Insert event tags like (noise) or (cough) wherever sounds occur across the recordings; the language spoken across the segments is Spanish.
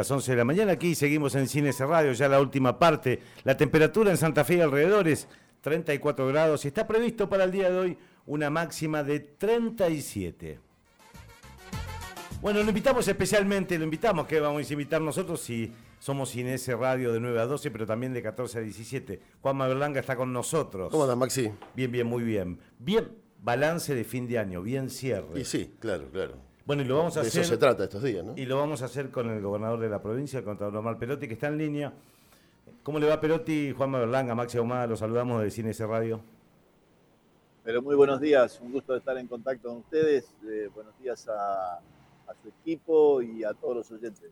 las 11 de la mañana. Aquí seguimos en Cines Radio, ya la última parte. La temperatura en Santa Fe y alrededores, 34 grados. Y está previsto para el día de hoy una máxima de 37. Bueno, lo invitamos especialmente, lo invitamos, que vamos a invitar nosotros si somos Cines Radio de 9 a 12, pero también de 14 a 17. Juan Berlanga está con nosotros. ¿Cómo andas, Maxi? Bien, bien, muy bien. Bien, balance de fin de año, bien cierre. Y sí, claro, claro. Bueno, y lo vamos a de hacer. eso se trata estos días, ¿no? Y lo vamos a hacer con el gobernador de la provincia, el contador normal Perotti, que está en línea. ¿Cómo le va Perotti? Juan Berlanga, Maxi Ahumada, los saludamos de Cine Radio. Pero muy buenos días, un gusto de estar en contacto con ustedes. Eh, buenos días a, a su equipo y a todos los oyentes.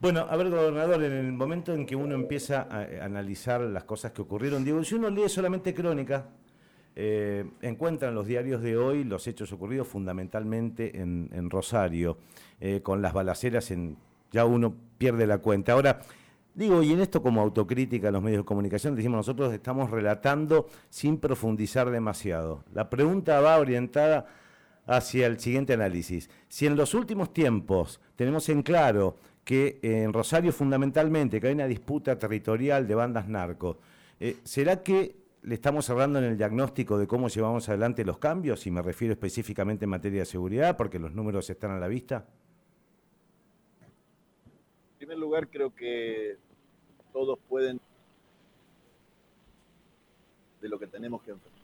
Bueno, a ver, gobernador, en el momento en que uno empieza a analizar las cosas que ocurrieron, digo, si uno lee solamente crónica, eh, encuentran los diarios de hoy los hechos ocurridos fundamentalmente en, Rosario, eh, con las balaceras en... ya uno pierde la cuenta. Ahora, digo, y en esto como autocrítica en los medios de comunicación, decimos nosotros estamos relatando sin profundizar demasiado. La pregunta va orientada hacia el siguiente análisis. Si en los últimos tiempos tenemos en claro que en Rosario fundamentalmente que hay una disputa territorial de bandas narcos, eh, ¿será que le estamos hablando en el diagnóstico de cómo llevamos adelante los cambios, y me refiero específicamente en materia de seguridad, porque los números están a la vista? En primer lugar, creo que todos pueden de lo que tenemos que enfrentar.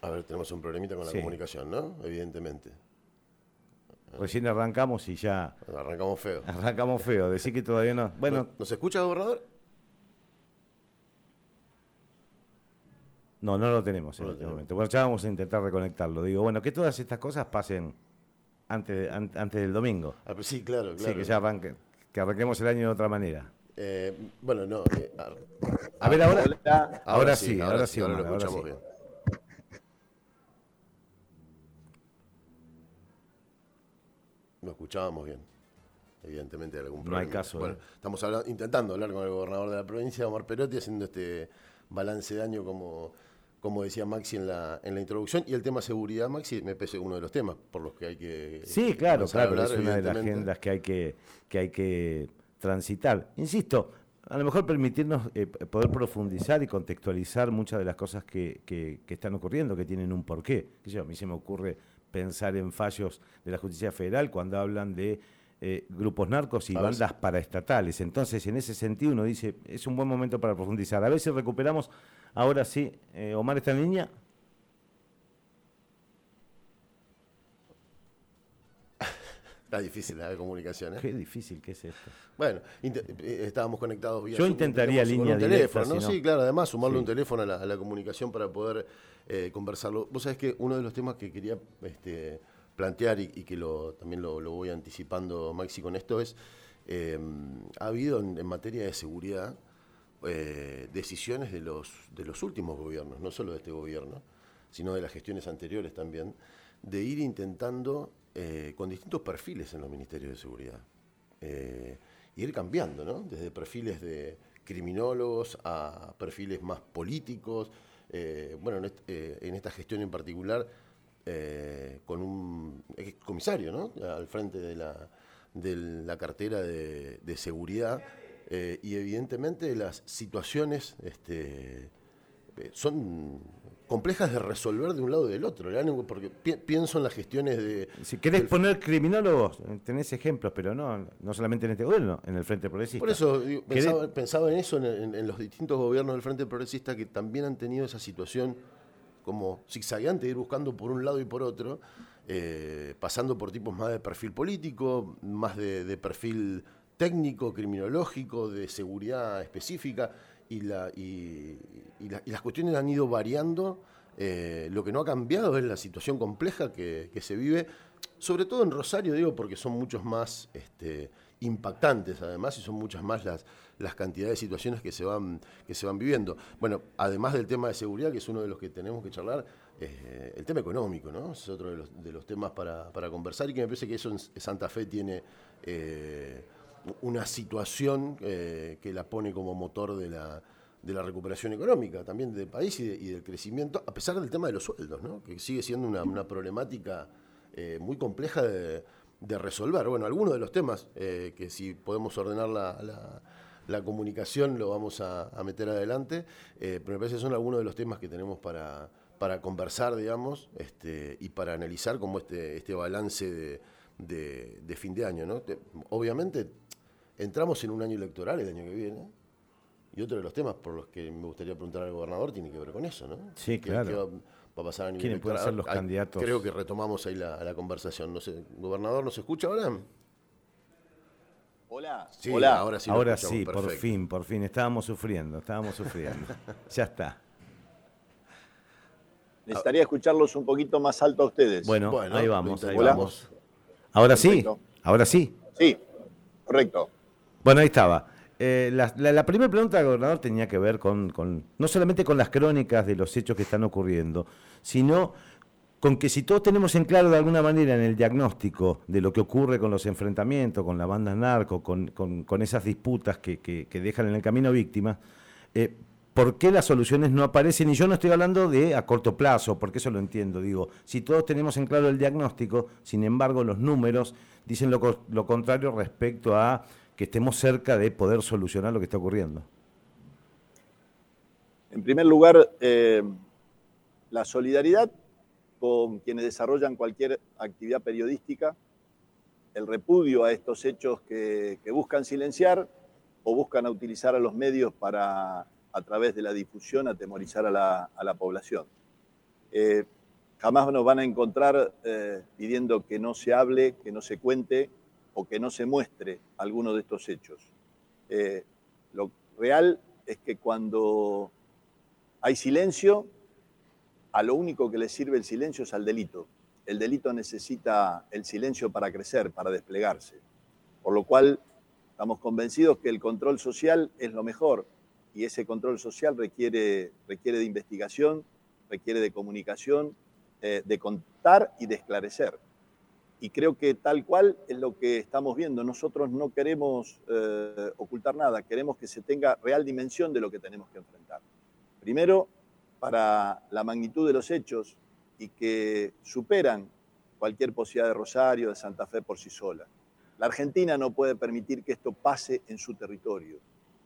A ver, tenemos un problemita con la Sí. comunicación, ¿no? Evidentemente. Recién arrancamos y ya Arrancamos feo. (laughs) arrancamos feo. Decir que todavía no. Bueno, ¿Nos escucha, gobernador? no, no lo tenemos en No lo este tenemos. momento. Bueno, ya vamos a intentar reconectarlo. Digo, bueno, que todas estas cosas pasen antes, an- antes del domingo. Ah, sí, claro, claro. Sí, que ya arranque, que arranquemos el año de otra manera. Eh, bueno, no. eh, a- A ver, ahora. Ahora sí, ahora sí, ahora lo Omar, ahora escuchamos sí. bien. Lo escuchábamos bien. Evidentemente hay algún No problema. hay caso, Bueno, ¿eh? estamos habla- intentando hablar con el gobernador de la provincia, Omar Perotti, haciendo este balance de año como, como decía Maxi en la, en la introducción. Y el tema seguridad, Maxi, me parece uno de los temas por los que hay que Sí, claro, claro, hablar, es una de las agendas que hay que, que hay que transitar. Insisto, a lo mejor permitirnos eh, poder profundizar y contextualizar muchas de las cosas que, que- que están ocurriendo, que tienen un porqué. Qué sé yo, a mí se me ocurre pensar en fallos de la justicia federal cuando hablan de eh, grupos narcos y A veces- bandas paraestatales. Entonces, en ese sentido, uno dice, es un buen momento para profundizar. A ver si recuperamos, ahora sí, eh, Omar está en línea. Está difícil la comunicación, ¿eh? Qué difícil que es esto. Bueno, eh, estábamos conectados vía Yo intentaría línea un teléfono, ¿no? Sí, claro, además sumarle Sí. un teléfono a la, a la comunicación para poder eh, conversarlo. Vos sabés que uno de los temas que quería este, plantear y, y que lo, también lo, lo voy anticipando, Maxi, con esto es, eh, ha habido en, en materia de seguridad eh, decisiones de los, de los últimos gobiernos, no solo de este gobierno, sino de las gestiones anteriores también, de ir intentando eh, con distintos perfiles en los ministerios de seguridad. Eh, y ir cambiando, ¿no? Desde perfiles de criminólogos a perfiles más políticos. Eh, bueno, en, est- en esta gestión en particular, con un ex comisario, ¿no? Al frente de la, de la cartera de, de seguridad. Y evidentemente las situaciones este, son complejas de resolver de un lado y del otro, porque pi- pienso en las gestiones de... Si querés del- poner criminólogos, tenés ejemplos, pero no, no solamente en este gobierno, en el Frente Progresista. Por eso digo, ¿Querés- pensaba, pensaba en eso, en, en- en los distintos gobiernos del Frente Progresista que también han tenido esa situación como zigzagueante, ir buscando por un lado y por otro, eh, pasando por tipos más de perfil político, más de, de perfil técnico, criminológico, de seguridad específica, y, la, y, y la- y las cuestiones han ido variando. eh, lo que no ha cambiado es la situación compleja que, que se vive, sobre todo en Rosario, digo, porque son muchos más este, impactantes además y son muchas más las, las cantidades de situaciones que se, van, que se van viviendo. Bueno, además del tema de seguridad, que es uno de los que tenemos que charlar, eh, el tema económico, ¿no? Es otro de los, de los temas para, para conversar y que me parece que eso en Santa Fe tiene eh, una situación eh, que la pone como motor de la, de la recuperación económica también del país y, del crecimiento, a pesar del tema de los sueldos, ¿no? que sigue siendo una, problemática eh, muy compleja de, resolver. Bueno, algunos de los temas eh, que si podemos ordenar la, comunicación lo vamos a, meter adelante, pero me parece que son algunos de los temas que tenemos para, para conversar, digamos, este, y para analizar como este, este balance de, fin de año. ¿no? obviamente entramos en un año electoral el año que viene y otro de los temas por los que me gustaría preguntar al gobernador tiene que ver con eso, ¿no? Sí, claro. va, a pasar a nivel ¿Quiénes pueden ser los candidatos? Creo que retomamos ahí la, conversación. No sé, ¿gobernador nos escucha ahora? Hola. Sí, Hola. ahora sí. Ahora sí, por fin, por fin. Estábamos sufriendo, estábamos sufriendo. (laughs) ya está. Necesitaría escucharlos un poquito más alto a ustedes. Bueno, ahí vamos, ahí vamos. Ahora sí, ahora sí. Sí, correcto. Bueno, ahí estaba. Eh, la, primera pregunta del gobernador tenía que ver con, no solamente con las crónicas de los hechos que están ocurriendo, sino con que si todos tenemos en claro de alguna manera en el diagnóstico de lo que ocurre con los enfrentamientos, con la banda narco, con, esas disputas que, dejan en el camino víctimas, eh, ¿por qué las soluciones no aparecen? Y yo no estoy hablando de a corto plazo, porque eso lo entiendo. Digo, si todos tenemos en claro el diagnóstico, sin embargo los números dicen lo contrario respecto a que estemos cerca de poder solucionar lo que está ocurriendo? En primer lugar, eh, la solidaridad con quienes desarrollan cualquier actividad periodística, el repudio a estos hechos que, buscan silenciar o buscan utilizar a los medios para, a través de la difusión, atemorizar a la, población. Eh, jamás nos van a encontrar eh, pidiendo que no se hable, que no se cuente, o que no se muestre alguno de estos hechos. Eh, lo real es que cuando hay silencio, a lo único que le sirve el silencio es al delito. El delito necesita el silencio para crecer, para desplegarse. Por lo cual estamos convencidos que el control social es lo mejor y ese control social requiere, requiere de investigación, requiere de comunicación, eh, de contar y de esclarecer y creo que tal cual es lo que estamos viendo. Nosotros no queremos eh, ocultar nada, queremos que se tenga real dimensión de lo que tenemos que enfrentar. Primero, para la magnitud de los hechos y que superan cualquier posibilidad de Rosario, de Santa Fe por sí sola. La Argentina no puede permitir que esto pase en su territorio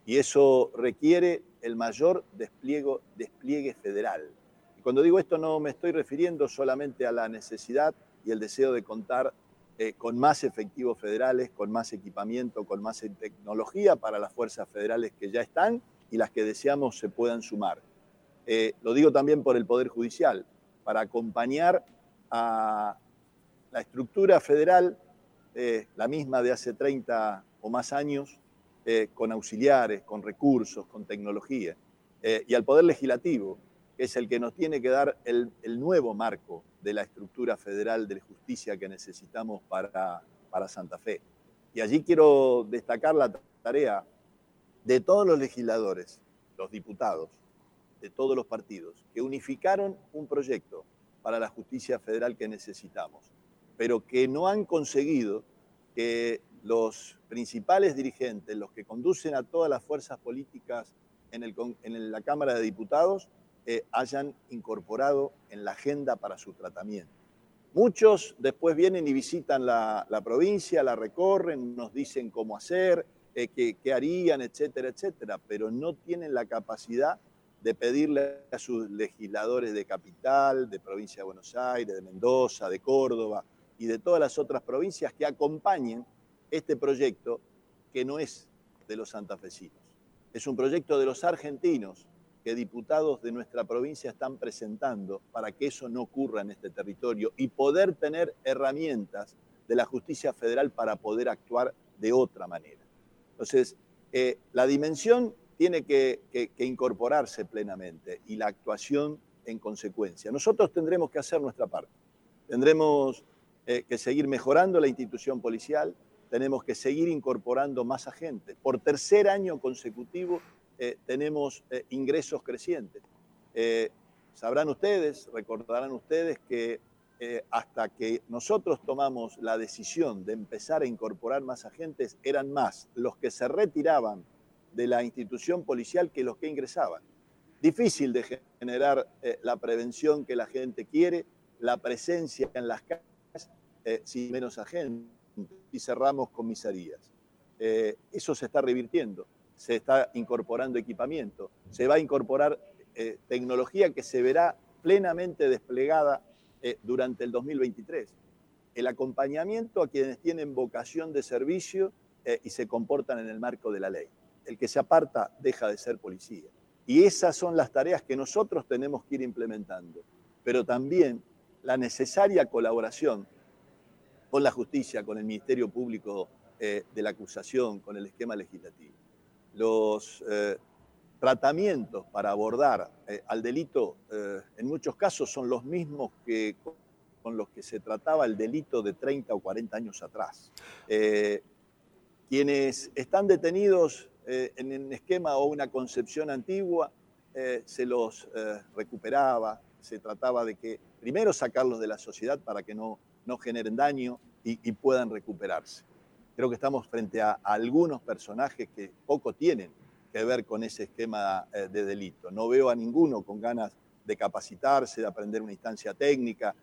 y eso requiere el mayor despliegue, despliegue federal. Y cuando digo esto no me estoy refiriendo solamente a la necesidad y el deseo de contar eh, con más efectivos federales, con más equipamiento, con más tecnología para las fuerzas federales que ya están y las que deseamos se puedan sumar. Eh, lo digo también por el Poder Judicial, para acompañar a la estructura federal, eh, la misma de hace 30 o más años, con auxiliares, con recursos, con tecnología, y al Poder Legislativo, que es el que nos tiene que dar el, nuevo marco de la estructura federal de justicia que necesitamos para, para Santa Fe. Y allí quiero destacar la tarea de todos los legisladores, los diputados, de todos los partidos, que unificaron un proyecto para la justicia federal que necesitamos, pero que no han conseguido que los principales dirigentes, los que conducen a todas las fuerzas políticas en, el, en la Cámara de Diputados, eh, hayan incorporado en la agenda para su tratamiento. Muchos después vienen y visitan la, provincia, la recorren, nos dicen cómo hacer, eh, qué, harían, etcétera, etcétera, pero no tienen la capacidad de pedirle a sus legisladores de capital, de provincia de Buenos Aires, de Mendoza, de Córdoba y de todas las otras provincias que acompañen este proyecto que no es de los santafesinos. Es un proyecto de los argentinos que diputados de nuestra provincia están presentando para que eso no ocurra en este territorio y poder tener herramientas de la justicia federal para poder actuar de otra manera. Entonces, eh, la dimensión tiene que, incorporarse plenamente y la actuación en consecuencia. Nosotros tendremos que hacer nuestra parte. Tendremos eh, que seguir mejorando la institución policial, tenemos que seguir incorporando más agentes. Por tercer año consecutivo eh, tenemos eh, ingresos crecientes. Eh, sabrán ustedes, recordarán ustedes que hasta que nosotros tomamos la decisión de empezar a incorporar más agentes, eran más los que se retiraban de la institución policial que los que ingresaban. Difícil de generar eh, la prevención que la gente quiere, la presencia en las calles eh, sin menos agentes y cerramos comisarías. Eh, eso se está revirtiendo, se está incorporando equipamiento, se va a incorporar tecnología que se verá plenamente desplegada durante el 2023. El acompañamiento a quienes tienen vocación de servicio y se comportan en el marco de la ley el que se aparta deja de ser policía. Y esas son las tareas que nosotros tenemos que ir implementando, pero también la necesaria colaboración con la justicia, con el Ministerio Público eh, de la acusación, con el esquema legislativo. Los eh, tratamientos para abordar eh, al delito en muchos casos son los mismos que con los que se trataba el delito de 30 o 40 años atrás. quienes están detenidos en un esquema o una concepción antigua, se los recuperaba, se trataba de que primero sacarlos de la sociedad para que no, no generen daño y, puedan recuperarse. Creo que estamos frente a, algunos personajes que poco tienen que ver con ese esquema de delito. No veo a ninguno con ganas de capacitarse, de aprender una instancia técnica,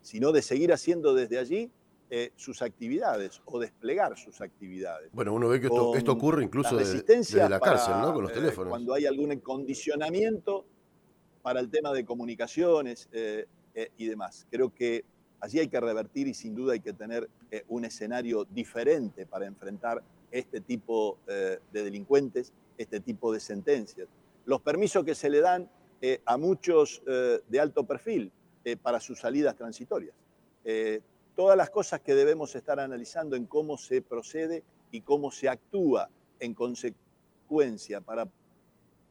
sino de seguir haciendo desde allí eh, sus actividades o desplegar sus actividades. Bueno, uno ve que esto, ocurre incluso desde, la cárcel, ¿no? Con los eh, teléfonos. cuando hay algún condicionamiento para el tema de comunicaciones eh, y demás. Creo que allí hay que revertir y sin duda hay que tener un escenario diferente para enfrentar este tipo de delincuentes, este tipo de sentencias. Los permisos que se le dan a muchos de alto perfil para sus salidas transitorias todas las cosas que debemos estar analizando en cómo se procede y cómo se actúa en consecuencia para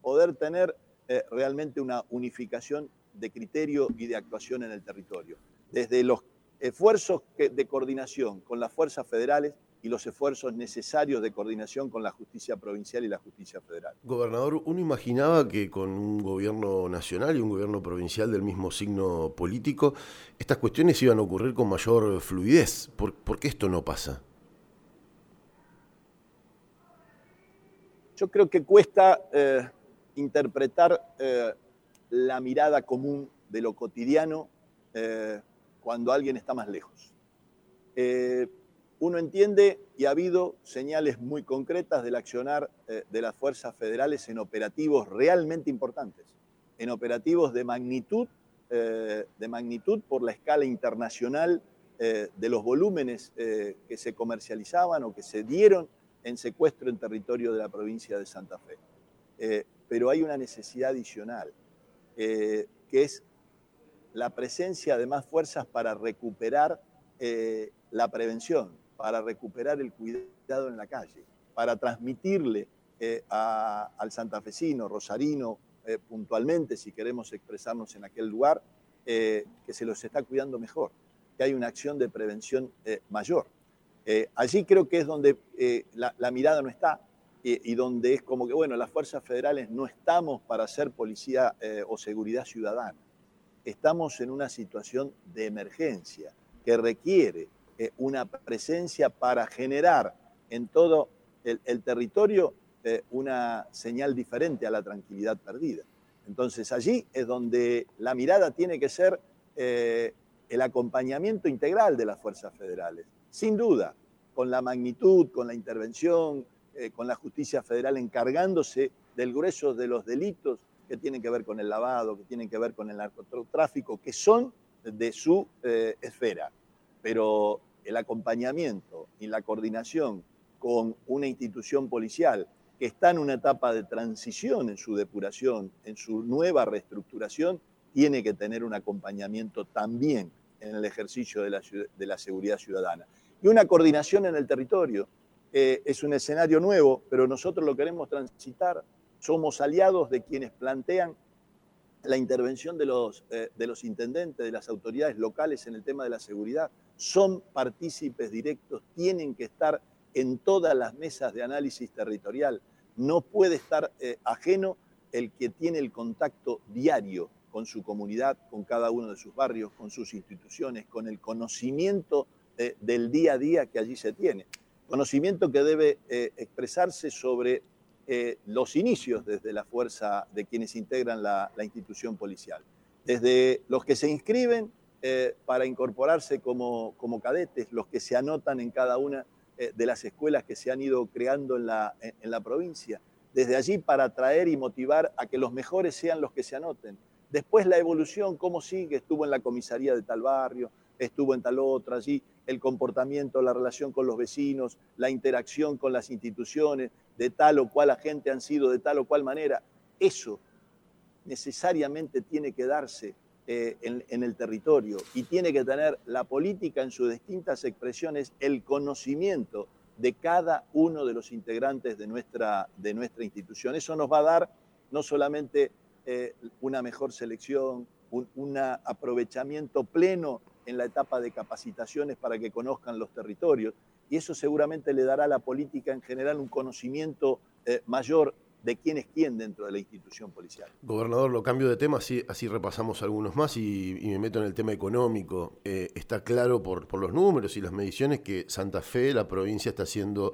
poder tener eh, realmente una unificación de criterio y de actuación en el territorio. Desde los esfuerzos de coordinación con las fuerzas federales y los esfuerzos necesarios de coordinación con la justicia provincial y la justicia federal. Gobernador, uno imaginaba que con un gobierno nacional y un gobierno provincial del mismo signo político, estas cuestiones iban a ocurrir con mayor fluidez. ¿Por, qué esto no pasa? Yo creo que cuesta eh, interpretar eh, la mirada común de lo cotidiano eh, cuando alguien está más lejos uno entiende y ha habido señales muy concretas del accionar eh, de las fuerzas federales en operativos realmente importantes, en operativos de magnitud, eh, de magnitud por la escala internacional eh, de los volúmenes que se comercializaban o que se dieron en secuestro en territorio de la provincia de Santa Fe. pero hay una necesidad adicional, que es la presencia de más fuerzas para recuperar la prevención, para recuperar el cuidado en la calle, para transmitirle eh, al santafesino, rosarino, eh, puntualmente, si queremos expresarnos en aquel lugar, eh, que se los está cuidando mejor, que hay una acción de prevención mayor. allí creo que es donde la, mirada no está y, donde es como que, bueno, las fuerzas federales no estamos para hacer policía o seguridad ciudadana. Estamos en una situación de emergencia que requiere eh, una presencia para generar en todo el, territorio eh, una señal diferente a la tranquilidad perdida. Entonces allí es donde la mirada tiene que ser eh, el acompañamiento integral de las fuerzas federales, sin duda, con la magnitud, con la intervención, con la justicia federal encargándose del grueso de los delitos que tienen que ver con el lavado, que tienen que ver con el narcotráfico, que son de su esfera. Pero el acompañamiento y la coordinación con una institución policial que está en una etapa de transición en su depuración, en su nueva reestructuración, tiene que tener un acompañamiento también en el ejercicio de la, seguridad ciudadana. Y una coordinación en el territorio. Eh, es un escenario nuevo, pero nosotros lo queremos transitar. Somos aliados de quienes plantean la intervención de los, eh, de los intendentes, de las autoridades locales en el tema de la seguridad son partícipes directos, tienen que estar en todas las mesas de análisis territorial. No puede estar eh, ajeno el que tiene el contacto diario con su comunidad, con cada uno de sus barrios, con sus instituciones, con el conocimiento eh, del día a día que allí se tiene. Conocimiento que debe expresarse sobre eh, los inicios desde la fuerza de quienes integran la, institución policial. Desde los que se inscriben eh, para incorporarse como, como, cadetes, los que se anotan en cada una eh, de las escuelas que se han ido creando en la, en la provincia. Desde allí para atraer y motivar a que los mejores sean los que se anoten. Después la evolución, cómo sigue, estuvo en la comisaría de tal barrio, estuvo en tal otra, allí el comportamiento, la relación con los vecinos, la interacción con las instituciones, de tal o cual agente han sido de tal o cual manera. Eso necesariamente tiene que darse eh, en, el territorio y tiene que tener la política en sus distintas expresiones el conocimiento de cada uno de los integrantes de nuestra, de nuestra institución. Eso nos va a dar no solamente eh, una mejor selección, un aprovechamiento pleno en la etapa de capacitaciones para que conozcan los territorios, y eso seguramente le dará a la política en general un conocimiento eh, mayor de quién es quién dentro de la institución policial. Gobernador, lo cambio de tema, así, así repasamos algunos más y, me meto en el tema económico. Eh, está claro por, por los números y las mediciones que Santa Fe, la provincia, está haciendo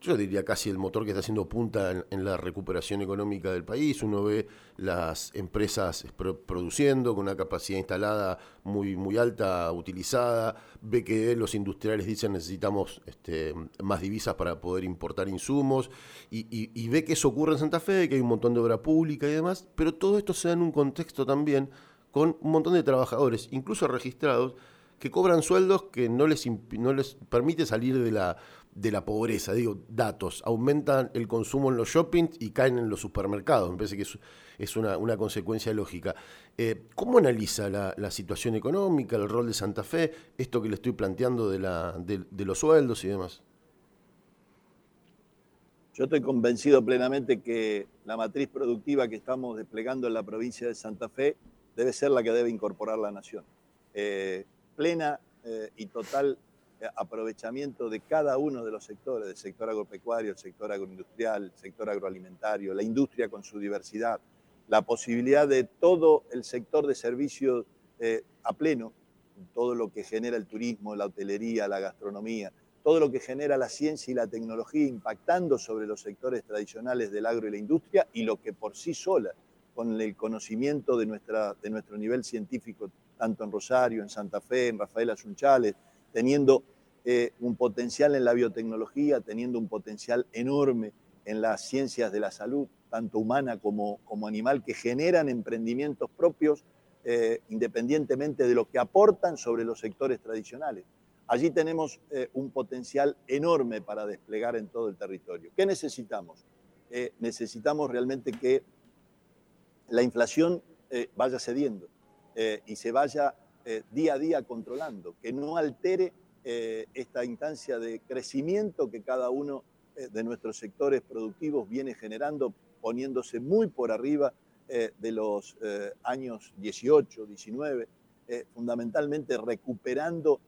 yo diría casi el motor que está haciendo punta en, la recuperación económica del país. Uno ve las empresas produciendo con una capacidad instalada muy, muy alta, utilizada, ve que los industriales dicen necesitamos este, más divisas para poder importar insumos, y, ve que eso ocurre en Santa Fe, que hay un montón de obra pública y demás, pero todo esto se da en un contexto también con un montón de trabajadores, incluso registrados, que cobran sueldos que no les, no les permite salir de la de la pobreza. Digo, datos, aumentan el consumo en los shoppings y caen en los supermercados. Me parece que es, una, consecuencia lógica. Eh, ¿Cómo analiza la, situación económica, el rol de Santa Fe, esto que le estoy planteando de, la, de, los sueldos y demás? Yo estoy convencido plenamente que la matriz productiva que estamos desplegando en la provincia de Santa Fe debe ser la que debe incorporar la nación. Eh, plena eh, y total aprovechamiento de cada uno de los sectores, del sector agropecuario, el sector agroindustrial, el sector agroalimentario, la industria con su diversidad, la posibilidad de todo el sector de servicios eh, a pleno, todo lo que genera el turismo, la hotelería, la gastronomía, todo lo que genera la ciencia y la tecnología impactando sobre los sectores tradicionales del agro y la industria y lo que por sí sola, con el conocimiento de, nuestra, de nuestro nivel científico, tanto en Rosario, en Santa Fe, en Rafael Asunchales, teniendo eh, un potencial en la biotecnología, teniendo un potencial enorme en las ciencias de la salud, tanto humana como, como animal, que generan emprendimientos propios eh, independientemente de lo que aportan sobre los sectores tradicionales. Allí tenemos eh, un potencial enorme para desplegar en todo el territorio. ¿Qué necesitamos? necesitamos realmente que la inflación vaya cediendo y se vaya día a día controlando, que no altere eh, esta instancia de crecimiento que cada uno eh, de nuestros sectores productivos viene generando, poniéndose muy por arriba de los años 18, 19, fundamentalmente recuperando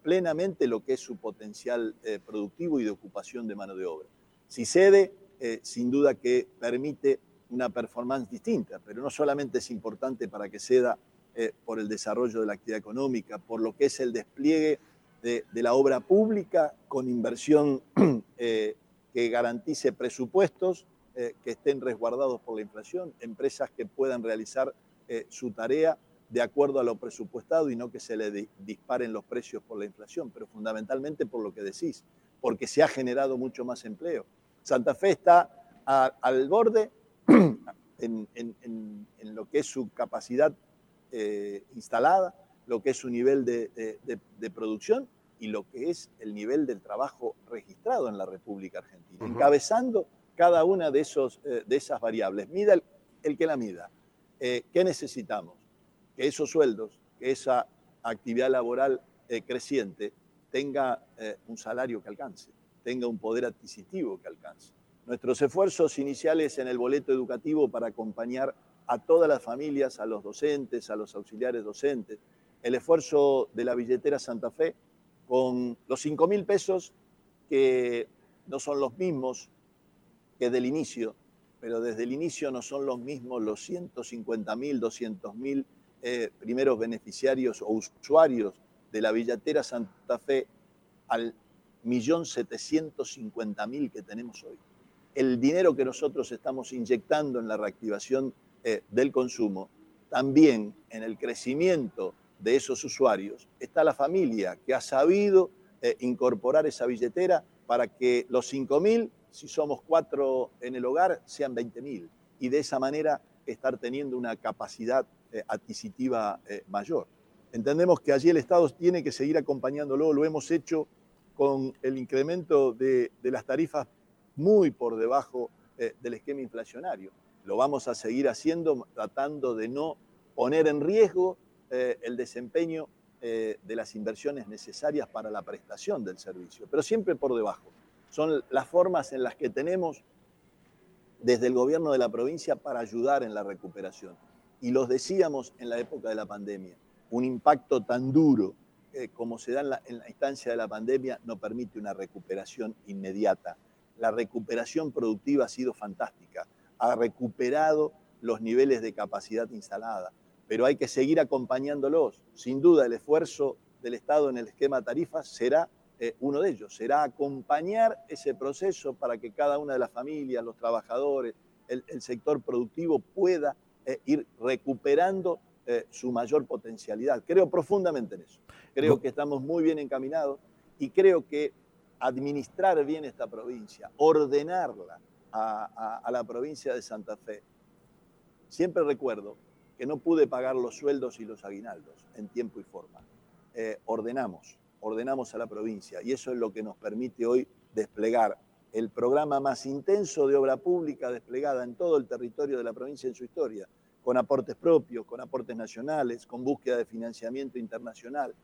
plenamente lo que es su potencial productivo y de ocupación de mano de obra. Si cede, sin duda que permite una performance distinta, pero no solamente es importante para que ceda eh, por el desarrollo de la actividad económica, por lo que es el despliegue de, la obra pública con inversión (clears throat) eh, que garantice presupuestos eh, que estén resguardados por la inflación, empresas que puedan realizar su tarea de acuerdo a lo presupuestado y no que se le disparen los precios por la inflación, pero fundamentalmente por lo que decís, porque se ha generado mucho más empleo. Santa Fe está al borde (clears throat) en, lo que es su capacidad eh, instalada, lo que es su nivel de, producción y lo que es el nivel del trabajo registrado en la República Argentina, encabezando cada una de, esos, eh, de esas variables. Mida el, que la mida. Eh, ¿Qué necesitamos? Que esos sueldos, que esa actividad laboral creciente tenga un salario que alcance, tenga un poder adquisitivo que alcance. Nuestros esfuerzos iniciales en el boleto educativo para acompañar a todas las familias, a los docentes, a los auxiliares docentes. El esfuerzo de la billetera Santa Fe con los 5 mil pesos que no son los mismos que del inicio, pero desde el inicio no son los mismos los 150 mil, 200 mil eh, primeros beneficiarios o usuarios de la billetera Santa Fe al millón 750 mil que tenemos hoy. el dinero que nosotros estamos inyectando en la reactivación del consumo, también en el crecimiento de esos usuarios, está la familia que ha sabido incorporar esa billetera para que los 5.000, si somos cuatro en el hogar, sean 20.000 y de esa manera estar teniendo una capacidad adquisitiva mayor. Entendemos que allí el Estado tiene que seguir acompañándolo, lo hemos hecho con el incremento de, las tarifas muy por debajo eh, del esquema inflacionario. Lo vamos a seguir haciendo tratando de no poner en riesgo eh, el desempeño eh, de las inversiones necesarias para la prestación del servicio, pero siempre por debajo. Son las formas en las que tenemos desde el gobierno de la provincia para ayudar en la recuperación. Y los decíamos en la época de la pandemia un impacto tan duro eh, como se da en la, instancia de la pandemia no permite una recuperación inmediata. La recuperación productiva ha sido fantástica, ha recuperado los niveles de capacidad instalada, pero hay que seguir acompañándolos. Sin duda, el esfuerzo del Estado en el esquema tarifas será eh, uno de ellos, será acompañar ese proceso para que cada una de las familias, los trabajadores, el, sector productivo pueda eh, ir recuperando eh, su mayor potencialidad. Creo profundamente en eso. Creo que estamos muy bien encaminados y creo que administrar bien esta provincia, ordenarla a, la provincia de Santa Fe. Siempre recuerdo que no pude pagar los sueldos y los aguinaldos en tiempo y forma. Eh, ordenamos, ordenamos a la provincia y eso es lo que nos permite hoy desplegar el programa más intenso de obra pública desplegada en todo el territorio de la provincia en su historia, con aportes propios, con aportes nacionales, con búsqueda de financiamiento internacional,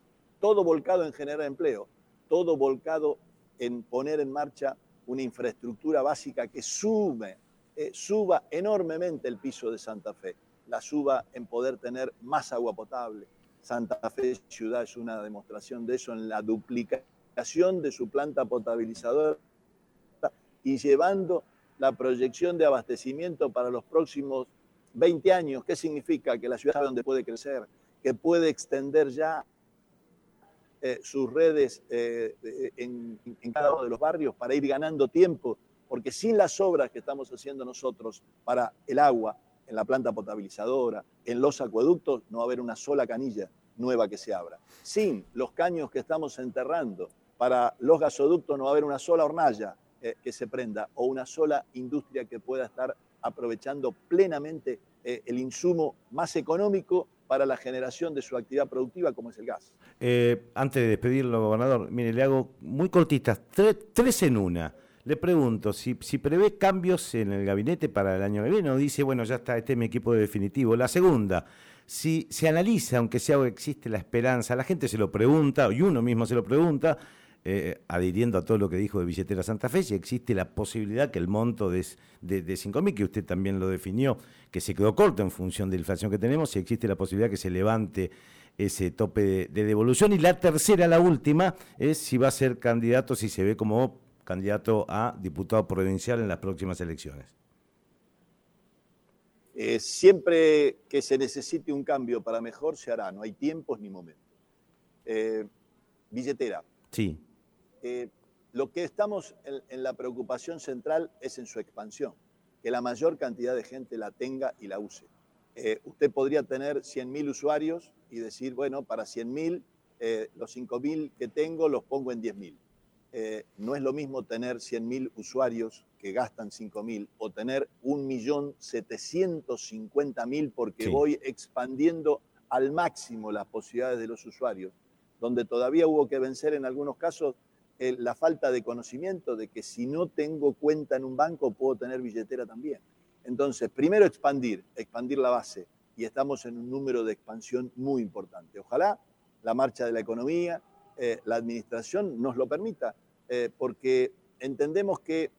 todo volcado en generar empleo, todo volcado en poner en marcha una infraestructura básica que sume, eh, suba enormemente el piso de Santa Fe, la suba en poder tener más agua potable. Santa Fe ciudad es una demostración de eso en la duplicación de su planta potabilizadora y llevando la proyección de abastecimiento para los próximos 20 años, ¿qué significa? Que la ciudad sabe dónde puede crecer, que puede extender ya eh, sus redes eh, en, cada uno de los barrios para ir ganando tiempo, porque sin las obras que estamos haciendo nosotros para el agua, en la planta potabilizadora, en los acueductos, no va a haber una sola canilla nueva que se abra. Sin los caños que estamos enterrando para los gasoductos, no va a haber una sola hornalla eh, que se prenda o una sola industria que pueda estar aprovechando plenamente eh, el insumo más económico para la generación de su actividad productiva, como es el gas. Eh, antes de despedirlo, gobernador, mire, le hago muy cortitas, tres, en una. Le pregunto si, si, prevé cambios en el gabinete para el año que viene o dice, bueno, ya está, este es mi equipo definitivo. La segunda, si se analiza, aunque sea existe la esperanza, la gente se lo pregunta, y uno mismo se lo pregunta, eh, adhiriendo a todo lo que dijo de Billetera Santa Fe, si existe la posibilidad que el monto de, de, de 5.000, que usted también lo definió, que se quedó corto en función de la inflación que tenemos, si existe la posibilidad que se levante ese tope de, devolución. Y la tercera, la última, es si va a ser candidato, si se ve como candidato a diputado provincial en las próximas elecciones. Eh, siempre que se necesite un cambio para mejor, se hará, no hay tiempos ni momentos. Eh, billetera. Sí. Eh, lo que estamos en, la preocupación central es en su expansión, que la mayor cantidad de gente la tenga y la use. Usted podría tener 100.000 usuarios y decir, bueno, para 100.000, eh, los 5.000 que tengo los pongo en 10.000. no es lo mismo tener 100.000 usuarios que gastan 5.000 o tener 1.750.000 porque voy expandiendo al máximo las posibilidades de los usuarios, donde todavía hubo que vencer en algunos casos la falta de conocimiento de que si no tengo cuenta en un banco puedo tener billetera también. Entonces, primero expandir, expandir la base y estamos en un número de expansión muy importante. Ojalá la marcha de la economía, eh, la administración nos lo permita, eh, porque entendemos que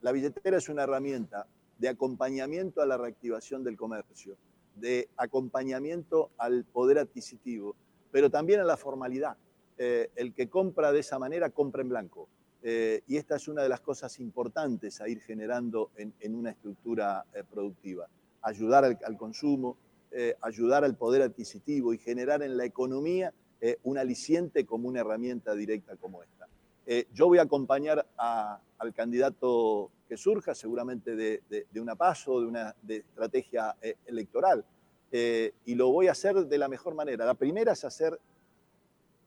la billetera es una herramienta de acompañamiento a la reactivación del comercio, de acompañamiento al poder adquisitivo, pero también a la formalidad. Eh, el que compra de esa manera compra en blanco. Y esta es una de las cosas importantes a ir generando en, una estructura productiva. Ayudar al, consumo, ayudar al poder adquisitivo y generar en la economía un aliciente como una herramienta directa como esta. yo voy a acompañar al candidato que surja, seguramente de, una paso, de una estrategia eh, electoral. Eh, y lo voy a hacer de la mejor manera. La primera es hacer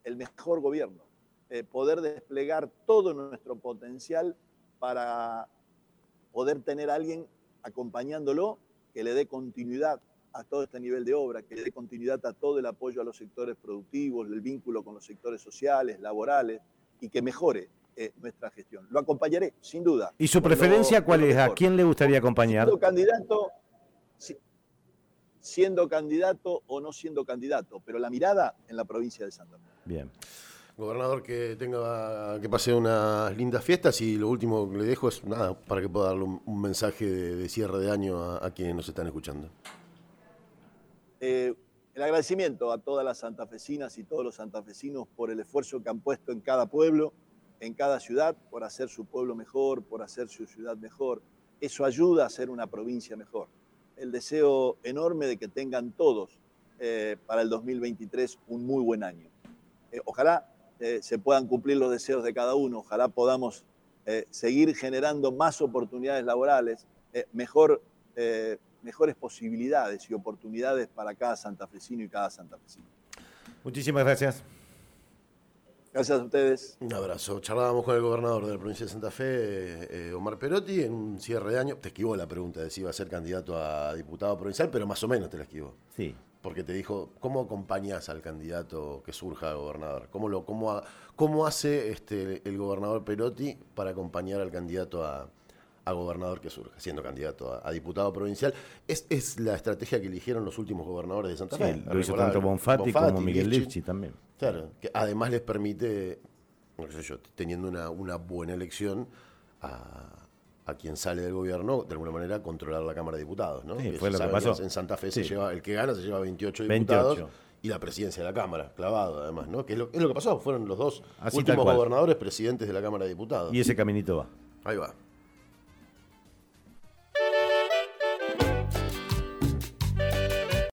el mejor gobierno, eh, poder desplegar todo nuestro potencial para poder tener a alguien acompañándolo que le dé continuidad a todo este nivel de obra, que dé continuidad a todo el apoyo a los sectores productivos, el vínculo con los sectores sociales, laborales, y que mejore eh, nuestra gestión. Lo acompañaré, sin duda. ¿Y su preferencia cuál es? ¿A quién le gustaría acompañar? Siendo candidato, siendo candidato o no siendo candidato, pero la mirada en la provincia de Santa Fe. Bien. Gobernador, que tenga que pase unas lindas fiestas y lo último que le dejo es nada, para que pueda darle un, mensaje de, cierre de año a, quienes nos están escuchando. Eh, el agradecimiento a todas las santafesinas y todos los santafesinos por el esfuerzo que han puesto en cada pueblo, en cada ciudad, por hacer su pueblo mejor, por hacer su ciudad mejor. Eso ayuda a hacer una provincia mejor. El deseo enorme de que tengan todos eh, para el 2023 un muy buen año. Eh, ojalá eh, se puedan cumplir los deseos de cada uno, ojalá podamos seguir generando más oportunidades laborales, mejor mejores posibilidades y oportunidades para cada santafesino y cada santafesina. Muchísimas gracias. Gracias a ustedes. Un abrazo. Charlábamos con el gobernador de la provincia de Santa Fe, eh, Omar Perotti, en un cierre de año. Te esquivó la pregunta de si iba a ser candidato a diputado provincial, pero más o menos te la esquivó. Sí. Porque te dijo, ¿cómo acompañas al candidato que surja a gobernador? ¿Cómo, lo, cómo, cómo hace este, el gobernador Perotti para acompañar al candidato a, a gobernador que surja, siendo candidato a, diputado provincial. Es, es, la estrategia que eligieron los últimos gobernadores de Santa Fe. lo hizo tanto Bonfatti, como Miguel Lipchi también. Claro, que además les permite, no sé yo, teniendo una, una buena elección, a, a, quien sale del gobierno, de alguna manera, controlar la Cámara de Diputados. ¿no? Sí, fue lo que pasó. En Santa Fe se lleva, el que gana se lleva 28 diputados. Y la presidencia de la Cámara, clavado además, ¿no? Que es lo, es lo que pasó, fueron los dos últimos gobernadores presidentes de la Cámara de Diputados. Y ese caminito va. Ahí va.